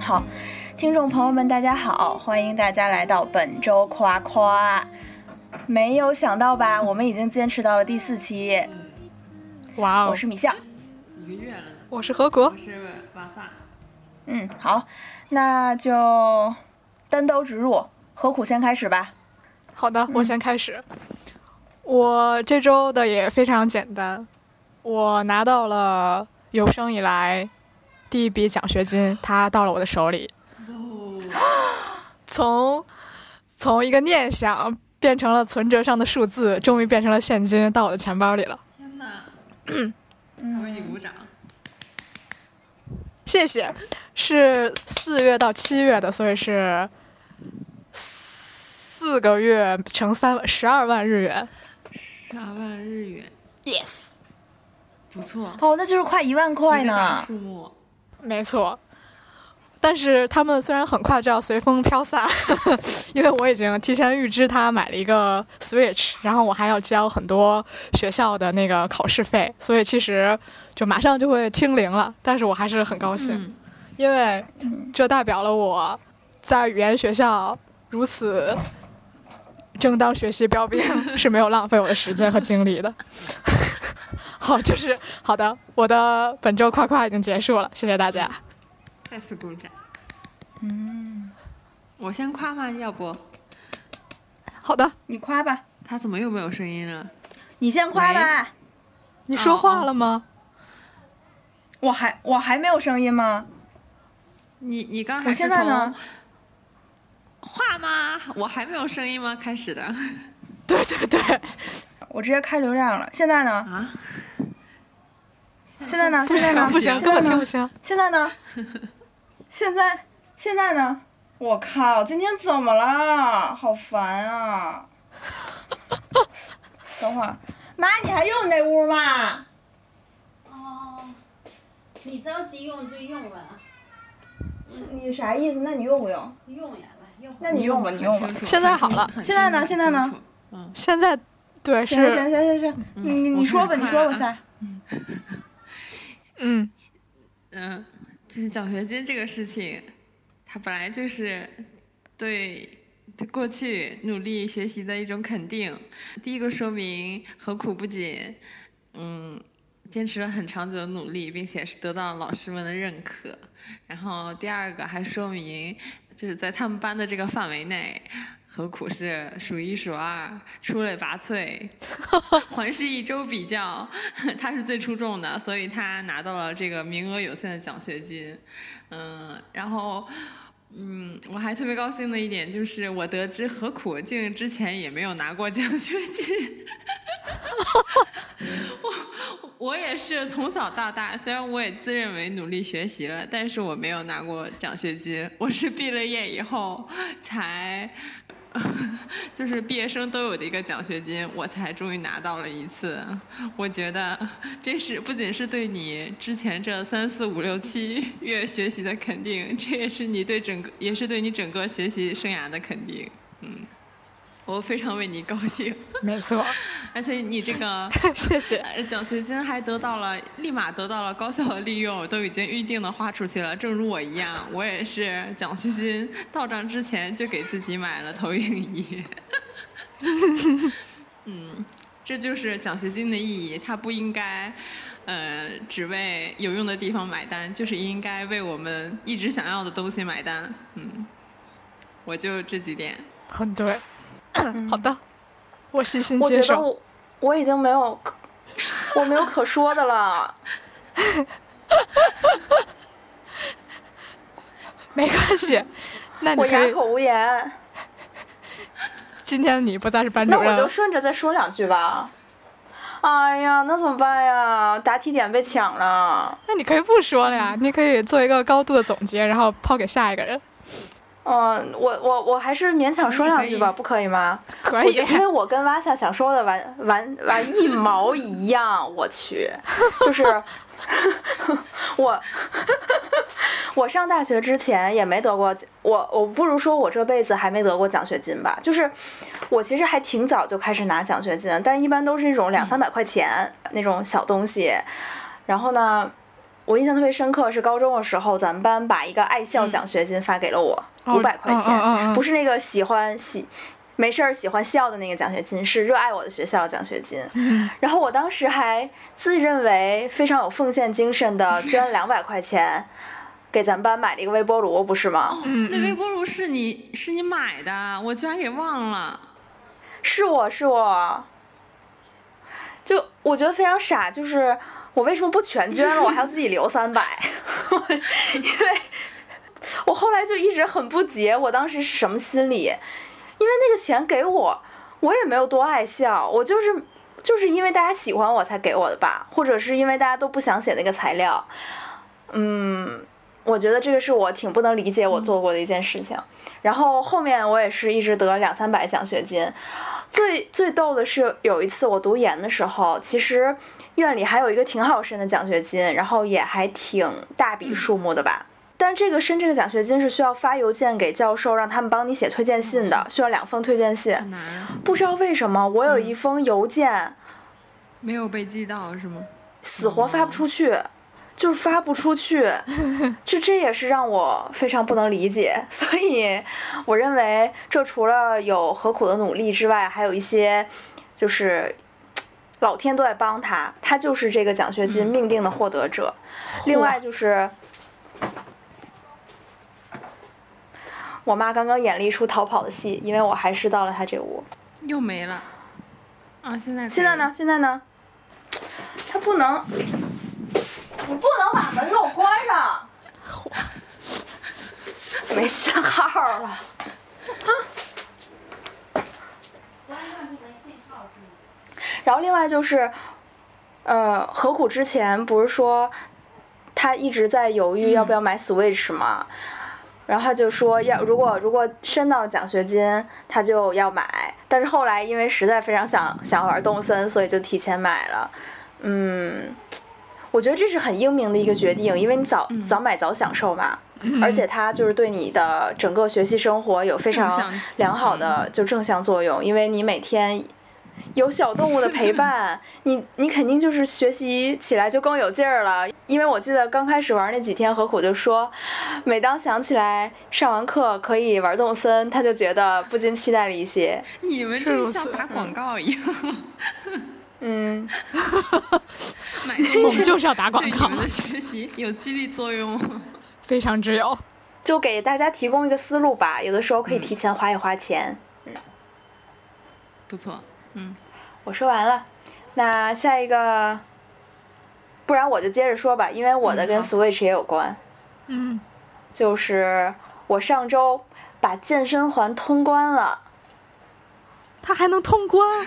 好，听众朋友们，大家好，欢迎大家来到本周夸夸。没有想到吧，我们已经坚持到了第四期。哇哦！我是米笑，一个月了，我是何国我，是瓦萨。嗯，好，那就单刀直入，何苦先开始吧。好的，我先开始。我这周的也非常简单，我拿到了有生以来第一笔奖学金，它到了我的手里。从从一个念想变成了存折上的数字，终于变成了现金到我的钱包里了。天哪！我为你鼓掌。谢谢，是四月到七月的，所以是四个月乘三十二万日元。十二万日元，Yes，不错，哦，那就是快一万块呢。数目。没错。但是他们虽然很快就要随风飘散，因为我已经提前预支他买了一个 Switch，然后我还要交很多学校的那个考试费，所以其实就马上就会清零了。但是我还是很高兴，嗯因为这代表了我在语言学校如此正当学习标兵 是没有浪费我的时间和精力的。好，就是好的，我的本周夸夸已经结束了，谢谢大家。再次鼓掌。嗯，我先夸吗？要不好的，你夸吧，他怎么又没有声音了？你先夸吧。你说话了吗？我还我还没有声音吗？你你刚我还是从吗？我还没有声音吗？开始的 对对对，我直接开流量了。现在呢？啊？现在呢？不现在呢？行不行，根本现在呢听不清。现在呢？现在现在呢？我靠，今天怎么了？好烦啊！等会儿，妈，你还用那屋吗？哦，你着急用就用吧，你啥意思？那你用不用？用呀。那你用吧，你用吧。现在好了。现在呢？现在呢？嗯。现在对行行，行行行，你你你说吧，你说吧，赛。嗯，嗯，就是奖学金这个事情，它本来就是对对过去努力学习的一种肯定。第一个说明何苦不仅嗯坚持了很长久的努力，并且是得到了老师们的认可。然后第二个还说明，就是在他们班的这个范围内。何苦是数一数二、出类拔萃，环视一周比较，他是最出众的，所以他拿到了这个名额有限的奖学金。嗯，然后，嗯，我还特别高兴的一点就是，我得知何苦竟之前也没有拿过奖学金。我我也是从小到大，虽然我也自认为努力学习了，但是我没有拿过奖学金。我是毕了业以后才。就是毕业生都有的一个奖学金，我才终于拿到了一次。我觉得这是不仅是对你之前这三四五六七月学习的肯定，这也是你对整个，也是对你整个学习生涯的肯定。嗯，我非常为你高兴，没错，而且你这个 谢谢。呃奖学金还得到了，立马得到了高效的利用，都已经预定的花出去了。正如我一样，我也是奖学金到账之前就给自己买了投影仪。嗯，这就是奖学金的意义，它不应该，呃，只为有用的地方买单，就是应该为我们一直想要的东西买单。嗯，我就这几点。很对。好的，我细心我觉接受。得我我已经没有，我没有可说的了。没关系，那你我哑。口无言。今天你不再是班主任了，那我就顺着再说两句吧。哎呀，那怎么办呀？答题点被抢了。那你可以不说了呀，你可以做一个高度的总结，然后抛给下一个人。嗯，我我我还是勉强说两句吧，可不可以吗？可以，因为我跟瓦萨想说的完完完一毛一样，我去，就是 我 我上大学之前也没得过，我我不如说我这辈子还没得过奖学金吧，就是我其实还挺早就开始拿奖学金，但一般都是那种两三百块钱那种小东西。然后呢，我印象特别深刻是高中的时候，咱们班把一个爱校奖学金发给了我，哦五百块钱，不是那个喜欢喜。没事儿喜欢笑的那个奖学金是热爱我的学校奖学金，然后我当时还自认为非常有奉献精神的捐了 两百块钱，给咱们班买了一个微波炉，不是吗？哦，那微波炉是你是你买的，我居然给忘了。是我是我，就我觉得非常傻，就是我为什么不全捐了，我还要自己留三百？因为我后来就一直很不解，我当时是什么心理？因为那个钱给我，我也没有多爱笑，我就是就是因为大家喜欢我才给我的吧，或者是因为大家都不想写那个材料，嗯。我觉得这个是我挺不能理解我做过的一件事情，然后后面我也是一直得两三百奖学金，最最逗的是有一次我读研的时候，其实院里还有一个挺好申的奖学金，然后也还挺大笔数目的吧。但这个申这个奖学金是需要发邮件给教授，让他们帮你写推荐信的，需要两封推荐信。好难啊，不知道为什么，我有一封邮件没有被寄到是吗？死活发不出去，就是发不出去，这这也是让我非常不能理解。所以我认为，这除了有何苦的努力之外，还有一些就是老天都在帮他，他就是这个奖学金命定的获得者。另外就是。我妈刚刚演了一出逃跑的戏，因为我还是到了她这屋。又没了。啊，现在可以现在呢？？现在呢？他不能，你不能把门给我关上。没信号了。然后另外就是，呃，何苦之前不是说他一直在犹豫要不要买 Switch 吗？然后他就说要如果如果申到了奖学金，他就要买。但是后来因为实在非常想想玩动森，所以就提前买了。嗯，我觉得这是很英明的一个决定，因为你早、早买早享受嘛。而且它就是对你的整个学习生活有非常良好的就正向作用，因为你每天有小动物的陪伴，你你肯定就是学习起来就更有劲儿了。因为我记得刚开始玩那几天，何苦就说，每当想起来上完课可以玩动森，他就觉得不禁期待了一些。你们这个像打广告一样，嗯，我们就是要打广告对你们，的学习有激励作用。非常之有。就给大家提供一个思路吧，有的时候可以提前花一花钱。嗯不错，嗯，我说完了，那下一个，不然我就接着说吧，因为我的跟 Switch 也有关。嗯，就是我上周把健身环通关了。它还能通关，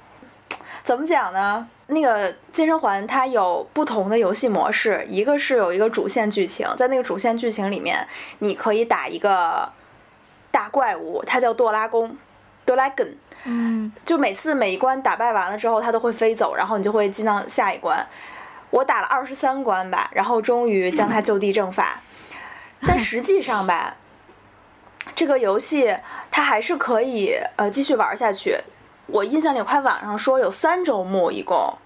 怎么讲呢？那个健身环它有不同的游戏模式，一个是有一个主线剧情，在那个主线剧情里面，你可以打一个大怪物，它叫多拉宫 （Dragon）。嗯，就每次每一关打败完了之后，它都会飞走，然后你就会进到下一关。我打了二十三关吧，然后终于将它就地正法。但实际上吧，这个游戏它还是可以呃继续玩下去。我印象里我看网上说有三周目一共，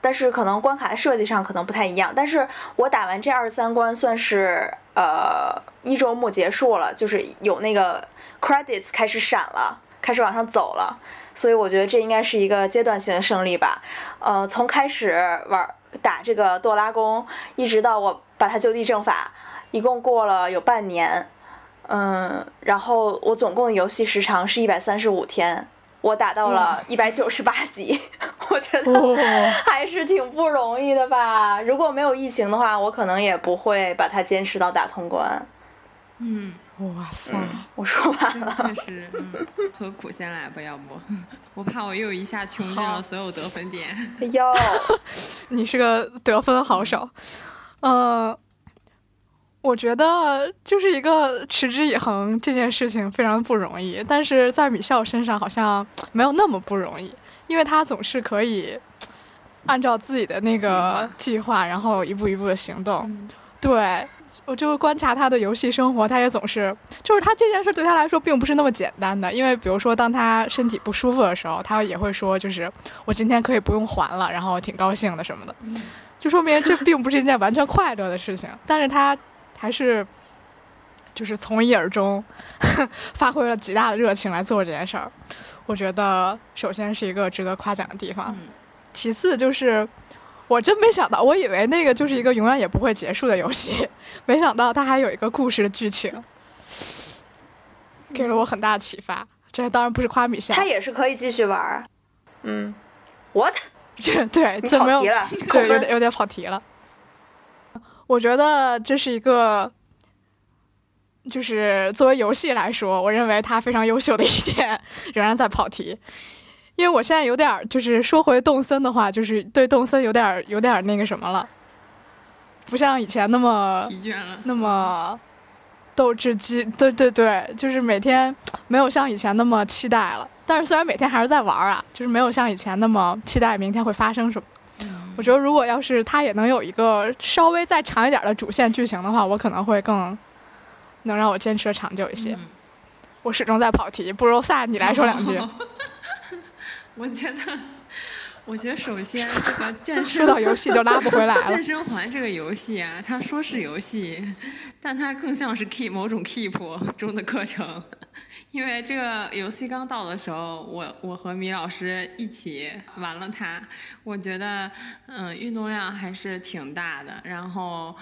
但是可能关卡的设计上可能不太一样。但是我打完这二十三关算是呃一周目结束了，就是有那个 credits 开始闪了，开始往上走了。所以我觉得这应该是一个阶段性的胜利吧。呃，从开始玩打这个多拉宫，一直到我把它就地正法，一共过了有半年。嗯，然后我总共的游戏时长是一百三十五天，我打到了一百九十八级，我觉得哦，还是挺不容易的吧。如果没有疫情的话，我可能也不会把它坚持到打通关。嗯，哇塞，我说完这了，确实，嗯，何苦先来吧，要不，我怕我又一下穷尽了所有得分点。哎呦，你是个得分好手，呃，我觉得就是一个持之以恒这件事情非常不容易，但是在米笑身上好像没有那么不容易，因为他总是可以按照自己的那个计划，然后一步一步的行动。嗯。对，我就观察他的游戏生活，他也总是，就是他这件事对他来说并不是那么简单的，因为比如说当他身体不舒服的时候，他也会说，就是我今天可以不用还了，然后挺高兴的什么的。就说明这并不是一件完全快乐的事情。但是他还是就是从一而终，发挥了极大的热情来做这件事儿。我觉得首先是一个值得夸奖的地方，其次就是我真没想到，我以为那个就是一个永远也不会结束的游戏，没想到它还有一个故事的剧情，给了我很大的启发。这当然不是夸米笑，他也是可以继续玩儿。嗯，what？这对你这没有对，有点有点跑题了。我觉得这是一个，就是作为游戏来说，我认为它非常优秀的一点，仍然在跑题。因为我现在有点儿，就是说回动森的话，就是对动森有点儿有点儿那个什么了，不像以前那么疲倦了。那么斗志激，对对对，就是每天没有像以前那么期待了。但是虽然每天还是在玩儿啊，就是没有像以前那么期待明天会发生什么。我觉得如果要是它也能有一个稍微再长一点的主线剧情的话，我可能会更能让我坚持的长久一些。嗯我始终在跑题，不如萨你来说两句。我觉得，我觉得首先这个健身说到游戏就拉不回来了 健。身环这个游戏啊，它说是游戏，但它更像是 keep 某种 keep 中的课程。因为这个游戏刚到的时候，我我和米老师一起玩了它，我觉得嗯运动量还是挺大的，然后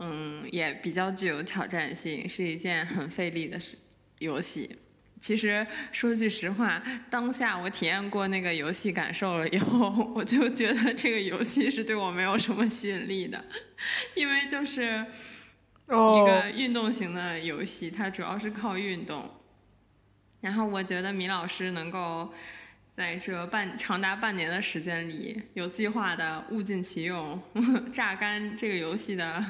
嗯也比较具有挑战性，是一件很费力的事游戏。其实说句实话，当下我体验过那个游戏感受了以后，我就觉得这个游戏是对我没有什么吸引力的，因为就是一哦，个运动型的游戏，它主要是靠运动。然后我觉得米老师能够在这半长达半年的时间里，有计划的物尽其用，榨干这个游戏的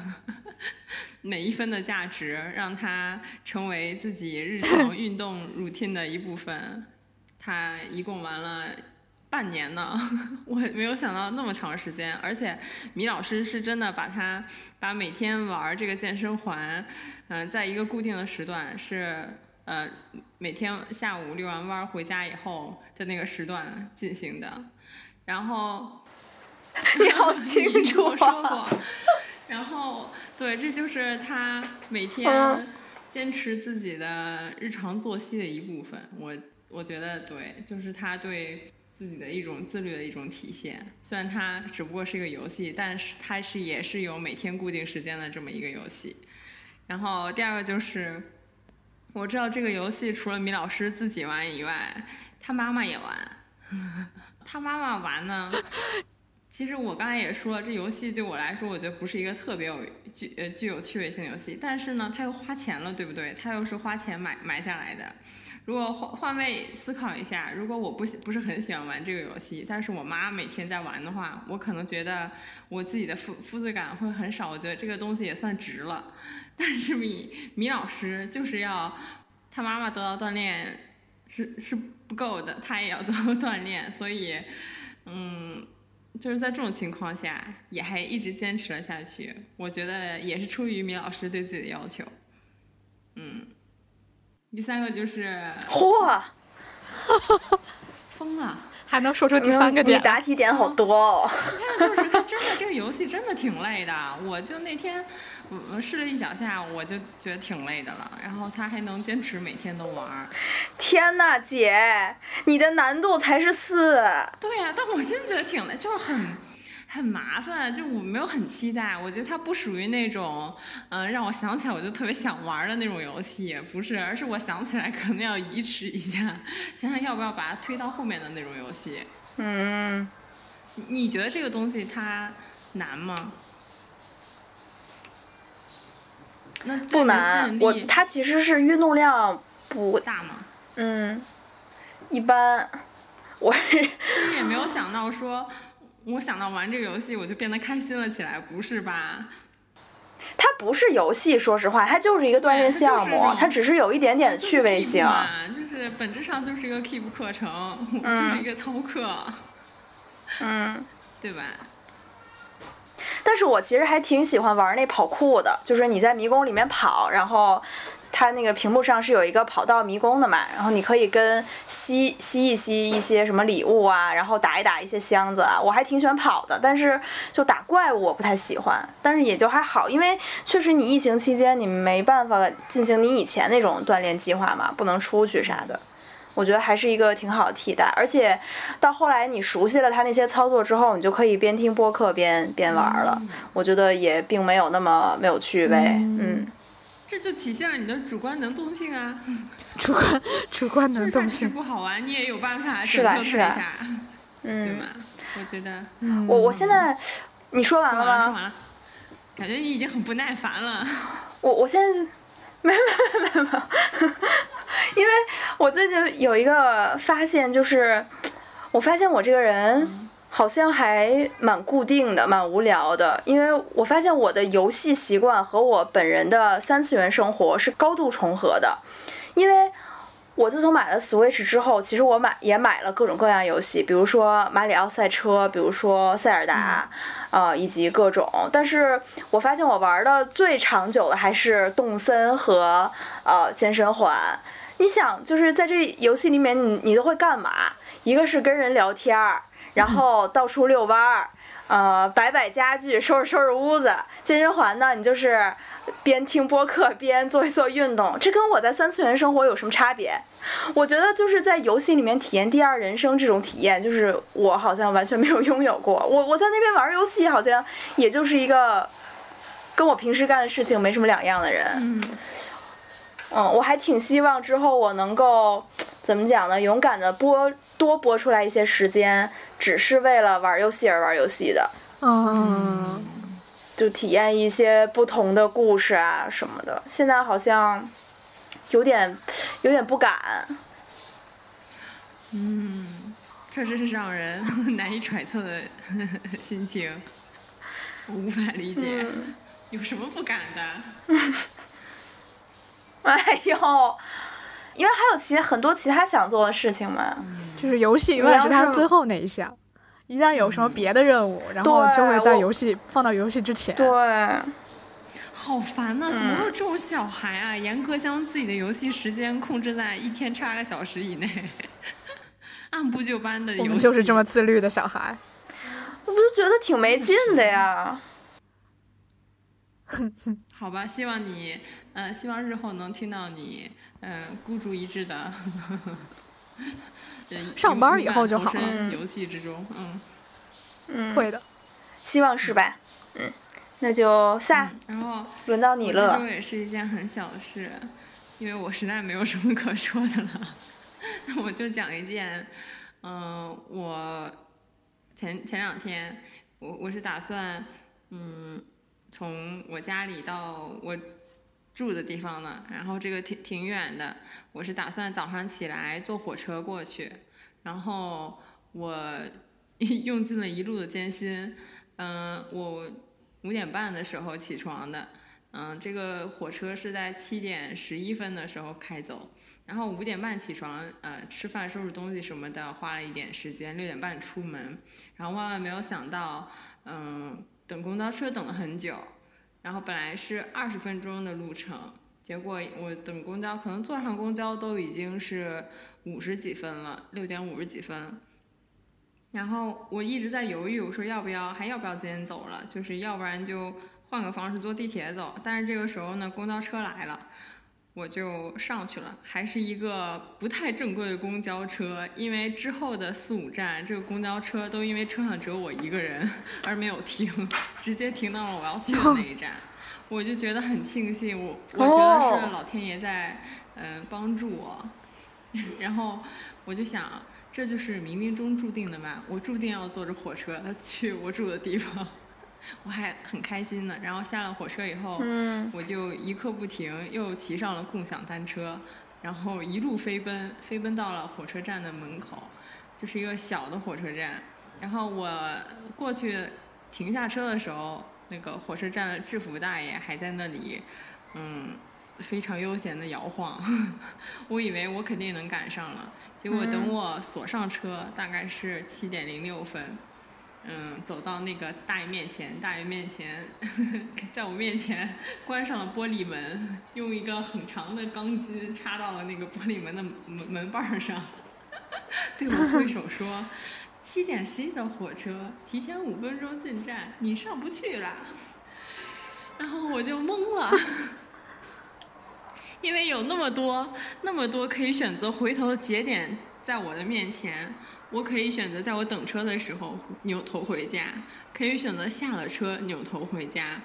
每一分的价值，让它成为自己日常 运动 routine 的一部分。他一共玩了半年呢，我没有想到那么长时间，而且米老师是真的把他把每天玩这个健身环，嗯、在一个固定的时段是呃每天下午遛完弯儿回家以后的那个时段进行的，然后 你好清楚我说啊！过，然后对，这就是他每嗯天坚持自己的日常作息的一部分。我我觉得对，就是他对自己的一种自律的一种体现。虽然它只不过是一个游戏，但是它是也是有每天固定时间的这么一个游戏。然后第二个就是，我知道这个游戏除了米老师自己玩以外，他妈妈也玩。他妈妈玩呢，其实我刚才也说了，这游戏对我来说，我觉得不是一个特别有具呃具有趣味性的游戏。但是呢，他又花钱了，对不对？他又是花钱买买下来的。如果换换位思考一下，如果我不不是很喜欢玩这个游戏，但是我妈每天在玩的话，我可能觉得我自己的负负罪感会很少。我觉得这个东西也算值了。但是米米老师就是要他妈妈得到锻炼是是不够的，他也要得到锻炼，所以嗯，就是在这种情况下也还一直坚持了下去。我觉得也是出于米老师对自己的要求。嗯，第三个就是嚯，疯了。还能说出第三个点你，答题点好多哦。现在就是他真的这个游戏真的挺累的，我就那天我试了一小下，我就觉得挺累的了。然后他还能坚持每天都玩，天呐，姐，你的难度才是四。对呀、但我真觉得挺累，就是很很麻烦，就我没有很期待。我觉得它不属于那种嗯、让我想起来我就特别想玩的那种游戏，不是，而是我想起来可能要移植一下，想想要不要把它推到后面的那种游戏。嗯，你你觉得这个东西它难吗？那不难我它其实是运动量不，大吗？嗯，一般。我是就是也没有想到说，我想到玩这个游戏我就变得开心了起来，不是吧？它不是游戏，说实话，它就是一个锻炼项目它只是有一点点就是趣味性。就是本质上就是一个 keep 课程，就是一个操课，嗯，对吧？但是我其实还挺喜欢玩那跑酷的，就是你在迷宫里面跑，然后它那个屏幕上是有一个跑道迷宫的嘛，然后你可以跟吸吸一吸一些什么礼物啊，然后打一打一些箱子啊，我还挺喜欢跑的，但是就打怪物我不太喜欢，但是也就还好，因为确实你疫情期间你没办法进行你以前那种锻炼计划嘛，不能出去啥的。我觉得还是一个挺好的替代，而且到后来你熟悉了它那些操作之后，你就可以边听播客边边玩了。我觉得也并没有那么没有趣味，嗯。这就体现了你的主观能动性啊！主观主观能动性不好玩，你也有办法拯救它一下，嗯，对吗？我觉得，我我现在你说完了吗？说完了，感觉你已经很不耐烦了。我我现在没没没没。因为我最近有一个发现，就是我发现我这个人好像还蛮固定的，蛮无聊的。因为我发现我的游戏习惯和我本人的三次元生活是高度重合的。因为我自从买了 Switch 之后，其实我买也买了各种各样游戏，比如说马里奥赛车，比如说塞尔达，呃，以及各种。但是我发现我玩的最长久的还是动森和呃健身环。你想，就是在这游戏里面，你你都会干嘛？一个是跟人聊天儿，然后到处遛弯儿，呃，摆摆家具，收拾收拾屋子。健身环呢，你就是边听播客边做一做运动。这跟我在三次元生活有什么差别？我觉得就是在游戏里面体验第二人生这种体验，就是我好像完全没有 拥有过。我我在那边玩游戏，好像也就是一个跟我平时干的事情没什么两样的人。嗯，我还挺希望之后我能够怎么讲呢？勇敢的播多播出来一些时间，只是为了玩游戏而玩游戏的。嗯，就体验一些不同的故事啊什么的。现在好像有点有点不敢。嗯，确实是让人难以揣测的心情，我无法理解，有什么不敢的？哎呦，因为还有其很多其他想做的事情嘛，就是游戏永远是他最后那一项，一旦有什么别的任务，然后就会在游戏放到游戏之前。对，好烦呐！怎么会有这种小孩啊？严格将自己的游戏时间控制在一天七八个小时以内，按部就班的游戏。我们就是这么自律的小孩。我不是觉得挺没劲的呀。好吧，希望你。嗯，希望日后能听到你嗯孤注一掷的，上班以后就好了。游戏之中，嗯，嗯，会的，希望是吧？嗯，那就下，然后轮到你了。这也是一件很小的事，因为我实在没有什么可说的了。那 我就讲一件，嗯，我前前两天，我我是打算，嗯，从我家里到我。住的地方呢，然后这个挺挺远的，我是打算早上起来坐火车过去，然后我 用尽了一路的艰辛，嗯，我五点半的时候起床的，嗯，这个火车是在七点十一分的时候开走，然后五点半起床，呃，吃饭收拾东西什么的，花了一点时间，六点半出门，然后万万没有想到，嗯，等公交车等了很久。然后本来是二十分钟的路程，结果我等公交，可能坐上公交都已经是五十几分了，六点五十几分。然后我一直在犹豫，我说要不要还要不要今天走了，就是要不然就换个方式坐地铁走。但是这个时候呢，公交车来了。我就上去了，还是一个不太正规的公交车，因为之后的四五站，这个公交车都因为车上只有我一个人而没有停，直接停到了我要去的那一站，我就觉得很庆幸，我我觉得是老天爷在嗯帮助我，然后我就想，这就是冥冥中注定的嘛，我注定要坐着火车去我住的地方。我还很开心呢，然后下了火车以后，我就一刻不停，又骑上了共享单车，然后一路飞奔，飞奔到了火车站的门口，就是一个小的火车站。然后我过去停下车的时候，那个火车站的制服大爷还在那里，嗯，非常悠闲的摇晃。我以为我肯定能赶上了，结果等我锁上车，大概是七点零六分。嗯，走到那个大爷面前，大爷面前，在我面前关上了玻璃门，用一个很长的钢筋插到了那个玻璃门的门门把上，对我挥手说：“ 七点十一的火车，提前五分钟进站，你上不去了。”然后我就懵了，因为有那么多那么多可以选择回头的节点在我的面前。我可以选择在我等车的时候扭头回家，可以选择下了车扭头回家，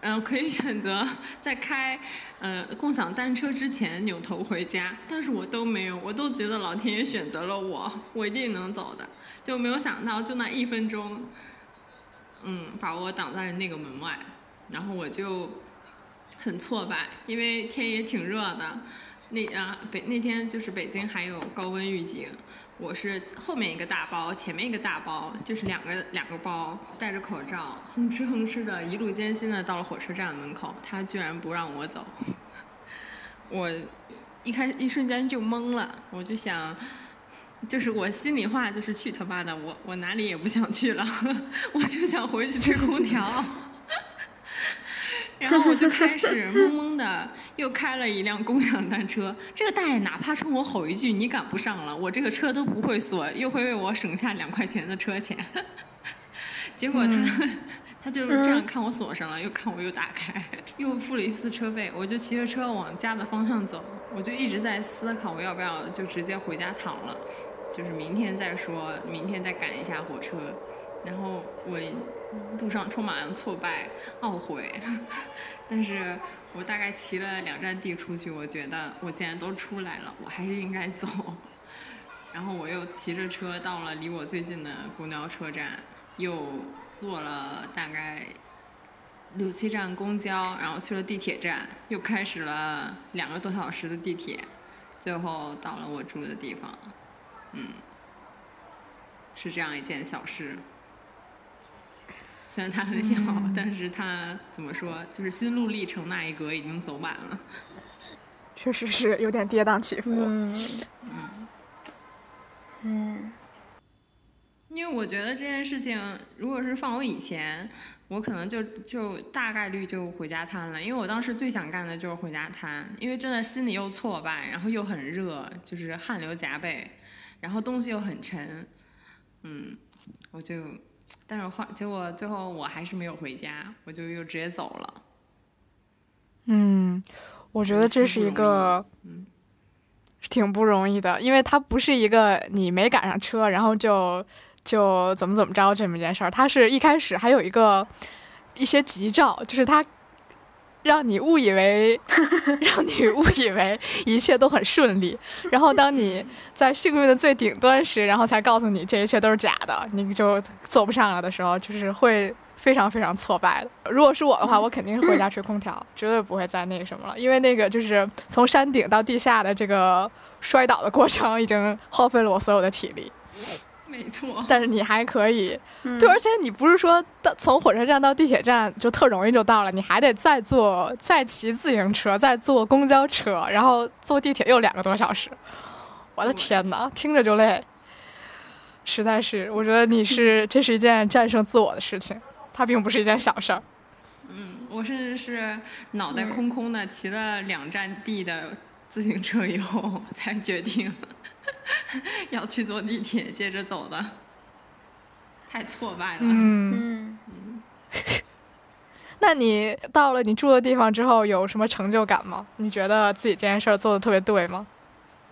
嗯，可以选择在开呃共享单车之前扭头回家，但是我都没有，我都觉得老天爷选择了我，我一定能走的，就没有想到就那一分钟，嗯，把我挡在了那个门外，然后我就很挫败，因为天也挺热的，那啊北那天就是北京还有高温预警。我是后面一个大包，前面一个大包，就是两个两个包，戴着口罩，哼哧哼哧的，一路艰辛的到了火车站门口，他居然不让我走，我一开一瞬间就懵了，我就想，就是我心里话就是去他妈的，我我哪里也不想去了，我就想回去吹空调。然后我就开始 懵懵的，又开了一辆共享单车。这个大爷哪怕冲我吼一句“你赶不上了”，我这个车都不会锁，又会为我省下两块钱的车钱。结果他 他就是这样看我锁上了，又看我又打开，又付了一次车费。我就骑着车往家的方向走，我就一直在思考我要不要就直接回家躺了，就是明天再说，明天再赶一下火车。然后我。路上充满了挫败、懊悔，但是我大概骑了两站地出去，我觉得我既然都出来了，我还是应该走。然后我又骑着车到了离我最近的公交车站，又坐了大概六七站公交，然后去了地铁站，又开始了两个多小时的地铁，最后到了我住的地方。嗯，是这样一件小事。虽然他很小，但是他怎么说，就是心路历程那一格已经走满了。确实是有点跌宕起伏。嗯嗯嗯。因为我觉得这件事情，如果是放我以前，我可能就就大概率就回家瘫了。因为我当时最想干的就是回家瘫，因为真的心里又挫败，然后又很热，就是汗流浃背，然后东西又很沉，嗯，我就。但是后结果最后我还是没有回家，我就又直接走了。嗯，我觉得这是一个，嗯，挺不容易的，因为它不是一个你没赶上车，然后就就怎么怎么着这么一件事儿，它是一开始还有一个一些急兆，就是它。让你误以为，让你误以为一切都很顺利，然后当你在幸运的最顶端时，然后才告诉你这一切都是假的，你就坐不上了的时候，就是会非常非常挫败的。如果是我的话，我肯定是回家吹空调，绝对不会再那个什么了，因为那个就是从山顶到地下的这个摔倒的过程，已经耗费了我所有的体力。没错，但是你还可以，对，而且你不是说到从火车站到地铁站就特容易就到了，你还得再坐再骑自行车，再坐公交车，然后坐地铁又两个多小时。我的天哪，听着就累，实在是，我觉得你是 这是一件战胜自我的事情，它并不是一件小事儿。嗯，我甚至是脑袋空空的骑了两站地的自行车以后才决定。要去坐地铁，接着走的，太挫败了。嗯嗯。那你到了你住的地方之后，有什么成就感吗？你觉得自己这件事儿做的特别对吗？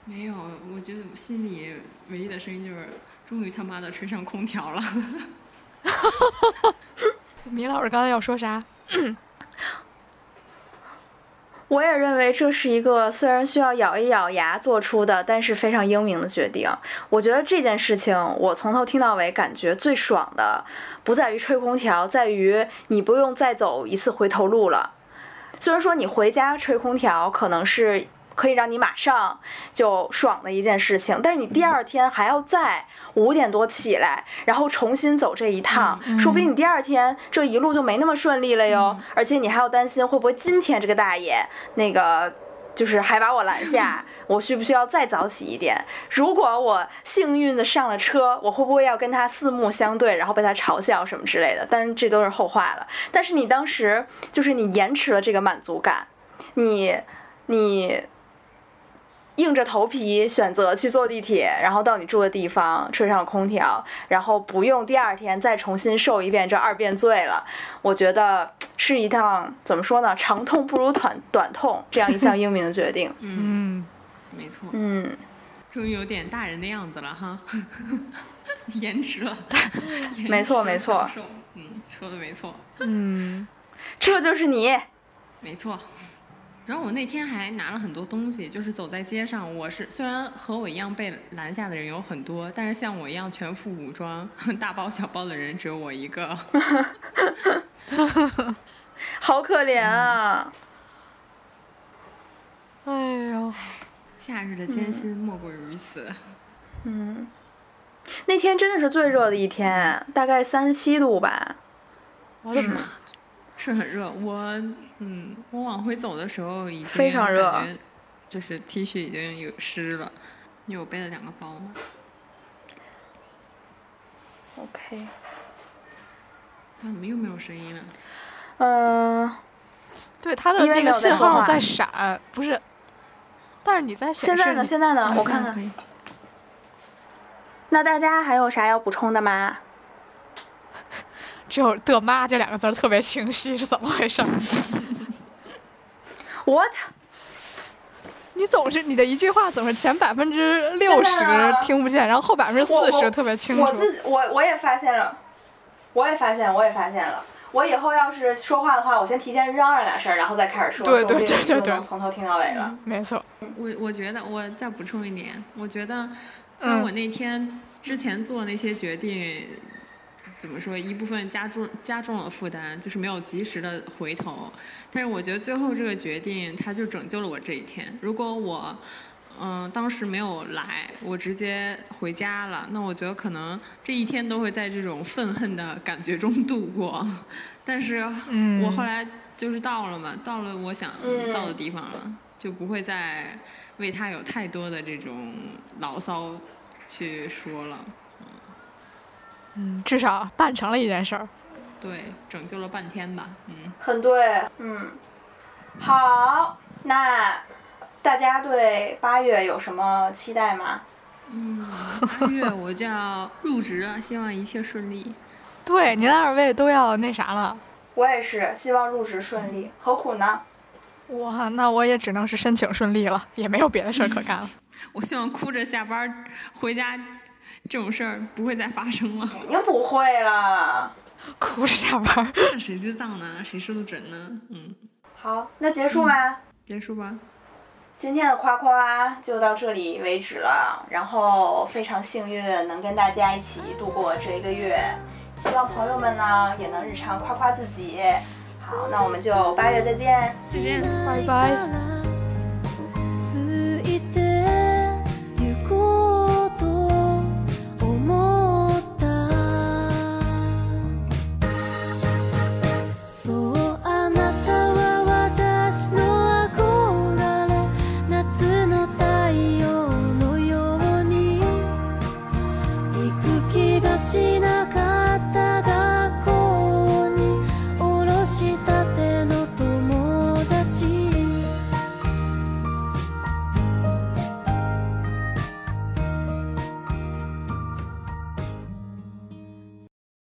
没有，我觉得心里唯一的声音就是，终于他妈的吹上空调了。米老师刚才要说啥？我也认为这是一个虽然需要咬一咬牙做出的，但是非常英明的决定。我觉得这件事情，我从头听到尾感觉最爽的，不在于吹空调，在于你不用再走一次回头路了。虽然说你回家吹空调可能是。可以让你马上就爽的一件事情，但是你第二天还要再五点多起来，然后重新走这一趟，说不定你第二天这一路就没那么顺利了哟。而且你还要担心会不会今天这个大爷那个就是还把我拦下，我需不需要再早起一点？如果我幸运的上了车，我会不会要跟他四目相对，然后被他嘲笑什么之类的？但是这都是后话了。但是你当时就是你延迟了这个满足感，你你。硬着头皮选择去坐地铁，然后到你住的地方吹上空调，然后不用第二天再重新受一遍这二遍罪了。我觉得是一趟怎么说呢，长痛不如短短痛这样一项英明的决定。嗯，没错，嗯，终于有点大人的样子了哈，延迟了，没错没错嗯，说的没错，嗯，这就是你。没错。然后我那天还拿了很多东西，就是走在街上，我是虽然和我一样被拦下的人有很多，但是像我一样全副武装、大包小包的人只有我一个。好可怜啊！哎呦，夏日的艰辛莫过于此。嗯，那天真的是最热的一天，大概三十七度吧。我的妈！是很热，我嗯，我往回走的时候已经非常热感觉就是 T 恤已经有湿了。因为我背了两个包嘛。OK，啊，怎么又没有声音了？嗯、对，它的那个信号在闪，不是。但是你在显示现在呢？现在呢？啊我看看。那大家还有啥要补充的吗？只有“的妈”这两个字特别清晰，是怎么回事？What？你总是你的一句话总是前百分之六十听不见，然后后百分之四十特别清楚。我自己我我也发现了，我也发现，我也发现了。我以后要是说话的话，我先提前嚷嚷两声，然后再开始说，对对对对对就能从头听到尾了。没错，我我觉得我再补充一点，我觉得虽然嗯我那天之前做那些决定，怎么说，一部分加重加重了负担，就是没有及时的回头，但是我觉得最后这个决定，它就拯救了我这一天。如果我嗯，当时没有来，我直接回家了。那我觉得可能这一天都会在这种愤恨的感觉中度过。但是嗯我后来就是到了嘛，到了我想嗯到的地方了，就不会再为他有太多的这种牢骚去说了。嗯，至少办成了一件事儿。对，拯救了半天吧，嗯。很对，嗯。好，那大家对八月有什么期待吗？嗯，八月我就要入职了，希望一切顺利。对，您二位都要那啥了。我也是，希望入职顺利。何苦呢？哇，那我也只能是申请顺利了，也没有别的事儿可干了。我希望哭着下班儿回家，这种事儿不会再发生了。肯定不会了。哭着下班谁知道呢？谁说的准呢？嗯，好，那结束吗？结束吧。今天的夸夸就到这里为止了。然后非常幸运能跟大家一起度过这一个月，希望朋友们呢也能日常夸夸自己。好，那我们就八月再见。再见。拜拜。